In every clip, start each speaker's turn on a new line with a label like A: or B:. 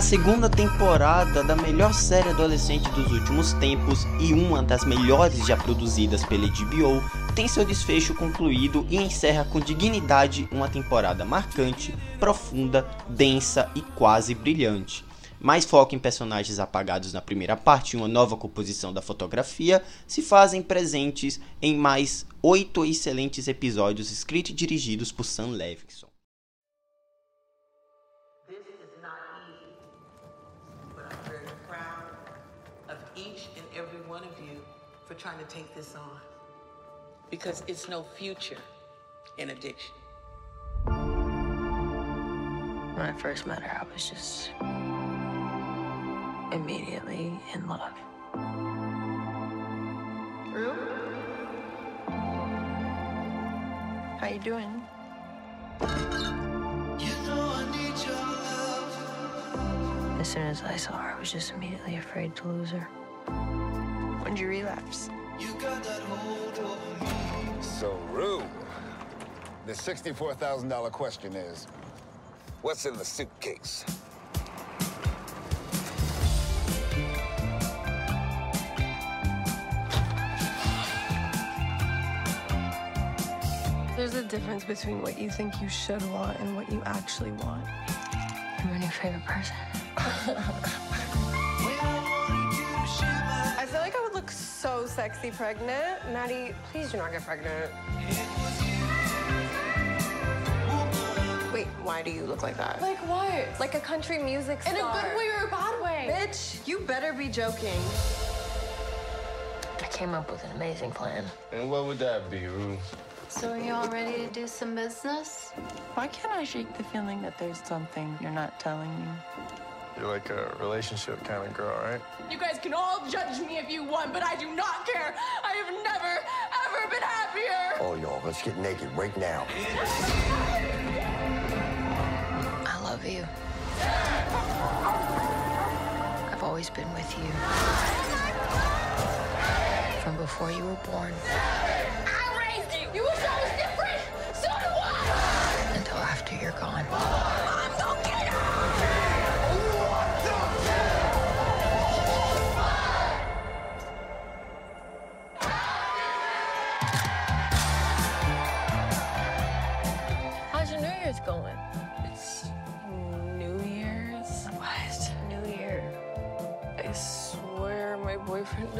A: A segunda temporada da melhor série adolescente dos últimos tempos e uma das melhores já produzidas pela HBO tem seu desfecho concluído e encerra com dignidade uma temporada marcante, profunda, densa e quase brilhante. Mais foco em personagens apagados na primeira parte e uma nova composição da fotografia se fazem presentes em mais oito excelentes episódios escritos e dirigidos por Sam Levinson. Trying to take this on because it's no future in addiction. When I first met her, I was just immediately in love. Rue? How you doing? You know as soon as I saw her, I was just immediately afraid to lose her. When'd you relapse? You
B: so, Rue, the $64,000 question is, what's in the suitcase?
C: There's a difference between what you think you should want and what you actually want.
D: I'm your new favorite person.
C: sexy pregnant. Maddie, please do not get pregnant. Wait, why do you look like that?
D: Like what?
C: Like a country music star.
D: In a good way or a bad way?
C: Bitch, you better be joking.
D: I came up with an amazing plan.
E: And what would that be, Rue?
D: So are you all ready to do some business?
C: Why can't I shake the feeling that there's something you're not telling me?
E: You're like a relationship kind of girl, right?
F: You guys can all judge me if you want, but I do not care. I have never, ever been happier.
G: Oh, y'all, let's get naked right now.
D: I love you. I've always been with you. From before you were born.
F: I raised you. You wish I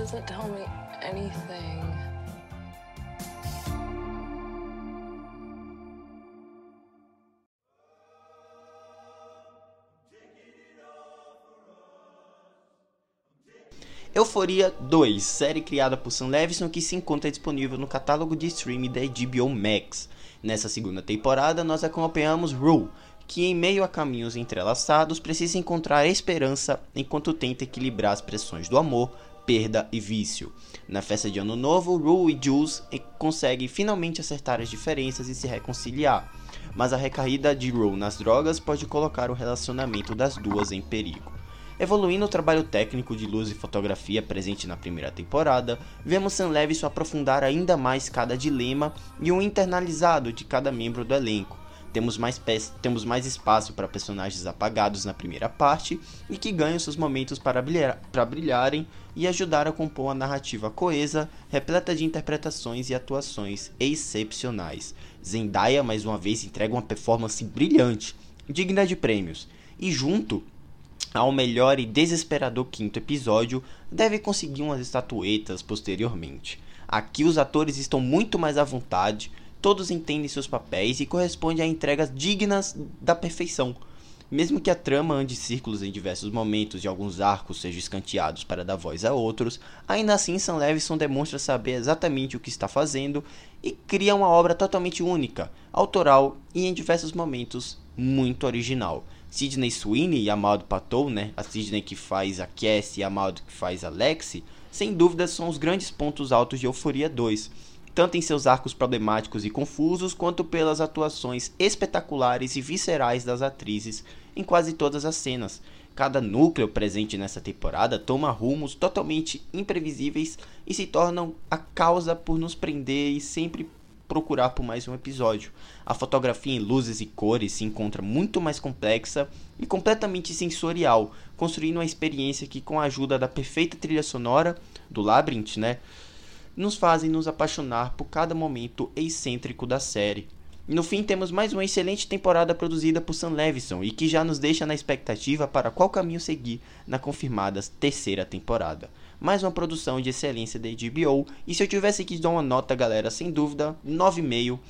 C: doesn't tell me anything.
A: Euforia 2, série criada por Sam Levinson que se encontra disponível no catálogo de streaming da HBO Max. Nessa segunda temporada, nós acompanhamos Rue, que em meio a caminhos entrelaçados precisa encontrar esperança enquanto tenta equilibrar as pressões do amor, perda e vício. Na festa de Ano Novo, Rue e Jules conseguem finalmente acertar as diferenças e se reconciliar, mas a recaída de Rue nas drogas pode colocar o relacionamento das duas em perigo. Evoluindo o trabalho técnico de luz e fotografia presente na primeira temporada, vemos Sam Levinson aprofundar ainda mais cada dilema e o internalizado de cada membro do elenco, temos mais, temos mais espaço para personagens apagados na primeira parte e que ganham seus momentos para, brilhar, para brilharem e ajudar a compor uma narrativa coesa, repleta de interpretações e atuações excepcionais. Zendaya mais uma vez entrega uma performance brilhante, digna de prêmios, e junto ao melhor e desesperador quinto episódio, deve conseguir umas estatuetas posteriormente. Aqui os atores estão muito mais à vontade, todos entendem seus papéis e correspondem a entregas dignas da perfeição. Mesmo que a trama ande círculos em diversos momentos e alguns arcos sejam escanteados para dar voz a outros, ainda assim Sam Levinson demonstra saber exatamente o que está fazendo e cria uma obra totalmente única, autoral e em diversos momentos muito original. Sidney Sweeney e Amaldo Patou, né, a Sidney que faz a Cassie e a Amaldo que faz a Lexi, sem dúvida são os grandes pontos altos de Euforia 2 tanto em seus arcos problemáticos e confusos, quanto pelas atuações espetaculares e viscerais das atrizes em quase todas as cenas. Cada núcleo presente nessa temporada toma rumos totalmente imprevisíveis e se tornam a causa por nos prender e sempre procurar por mais um episódio. A fotografia em luzes e cores se encontra muito mais complexa e completamente sensorial, construindo uma experiência que, com a ajuda da perfeita trilha sonora do Labyrinth, né, nos fazem nos apaixonar por cada momento excêntrico da série. No fim, temos mais uma excelente temporada produzida por Sam Levinson e que já nos deixa na expectativa para qual caminho seguir na confirmada terceira temporada. Mais uma produção de excelência da HBO e se eu tivesse que dar uma nota, galera, sem dúvida, 9,5,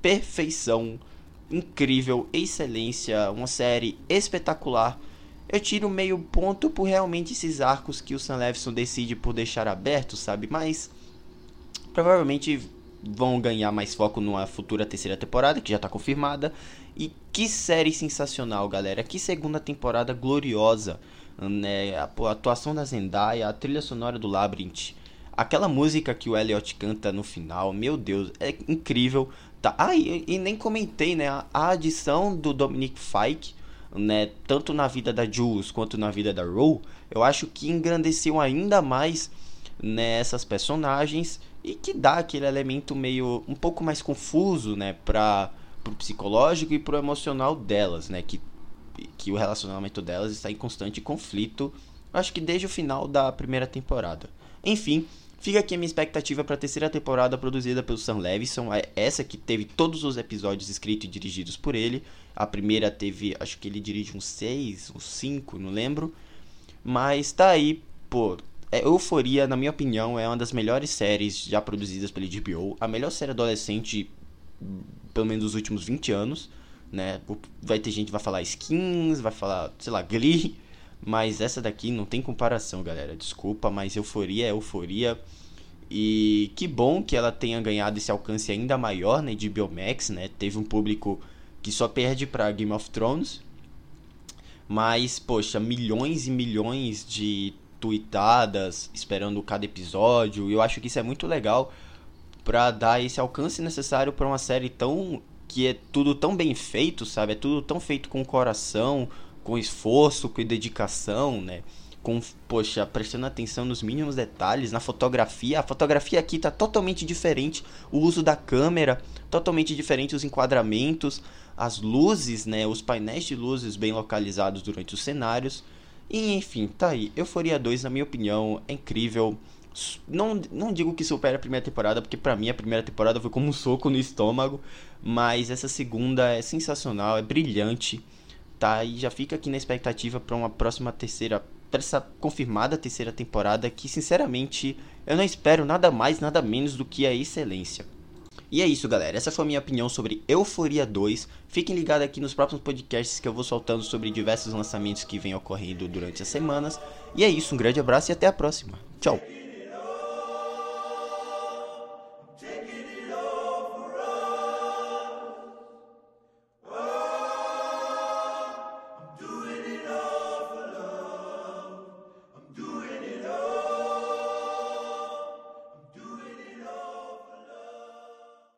A: perfeição, incrível, excelência, uma série espetacular. Eu tiro meio ponto por realmente esses arcos que o Sam Levinson decide por deixar abertos, sabe? Mas provavelmente vão ganhar mais foco numa futura terceira temporada, que já está confirmada. E que série sensacional, galera. Que segunda temporada gloriosa. Né? A atuação da Zendaya, a trilha sonora do Labyrinth. Aquela música que o Elliot canta no final, meu Deus, é incrível. Tá. Ah, e, e nem comentei, né? A, adição do Dominic Fike, né? Tanto na vida da Jules quanto na vida da Ro, eu acho que engrandeceu ainda mais né, essas personagens e que dá aquele elemento meio um pouco mais confuso, né, para o psicológico e pro emocional delas, né, que que o relacionamento delas está em constante conflito, acho que desde o final da primeira temporada. Enfim, fica aqui a minha expectativa para a terceira temporada produzida pelo Sam Levinson, é essa que teve todos os episódios escritos e dirigidos por ele. A primeira teve, acho que ele dirige uns 6, uns 5, não lembro. Mas tá aí, pô, é, Euforia, na minha opinião, é uma das melhores séries já produzidas pela HBO. A melhor série adolescente, pelo menos dos últimos 20 anos. Né? Vai ter gente que vai falar skins, vai falar, sei lá, Glee. Mas essa daqui não tem comparação, galera. Desculpa, mas Euforia é Euforia. E que bom que ela tenha ganhado esse alcance ainda maior né, de Biomax, né? Teve um público que só perde para Game of Thrones. Mas, poxa, milhões e milhões de tweetadas, esperando cada episódio. E eu acho que isso é muito legal para dar esse alcance necessário para uma série tão que é tudo tão bem feito, sabe? É tudo tão feito com coração, com esforço, com dedicação, né? Com, poxa, prestando atenção nos mínimos detalhes, na fotografia. A fotografia aqui tá totalmente diferente, o uso da câmera totalmente diferente, os enquadramentos, as luzes, né? Os painéis de luzes bem localizados durante os cenários. E enfim, tá aí. Euforia 2, na minha opinião, é incrível. Não, não digo que supera a primeira temporada, porque para mim a primeira temporada foi como um soco no estômago. Mas essa segunda é sensacional, é brilhante. Tá? E já fica aqui na expectativa para uma próxima terceira. Pra essa confirmada terceira temporada, que sinceramente eu não espero nada mais, nada menos do que a excelência. E é isso, galera. Essa foi a minha opinião sobre Euforia 2. Fiquem ligados aqui nos próximos podcasts que eu vou soltando sobre diversos lançamentos que vêm ocorrendo durante as semanas. E é isso, um grande abraço e até a próxima. Tchau!